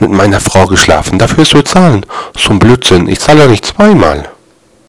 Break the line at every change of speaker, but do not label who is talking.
mit meiner Frau geschlafen. Dafür wirst du zahlen. So ein Blödsinn. Ich zahle ja nicht zweimal.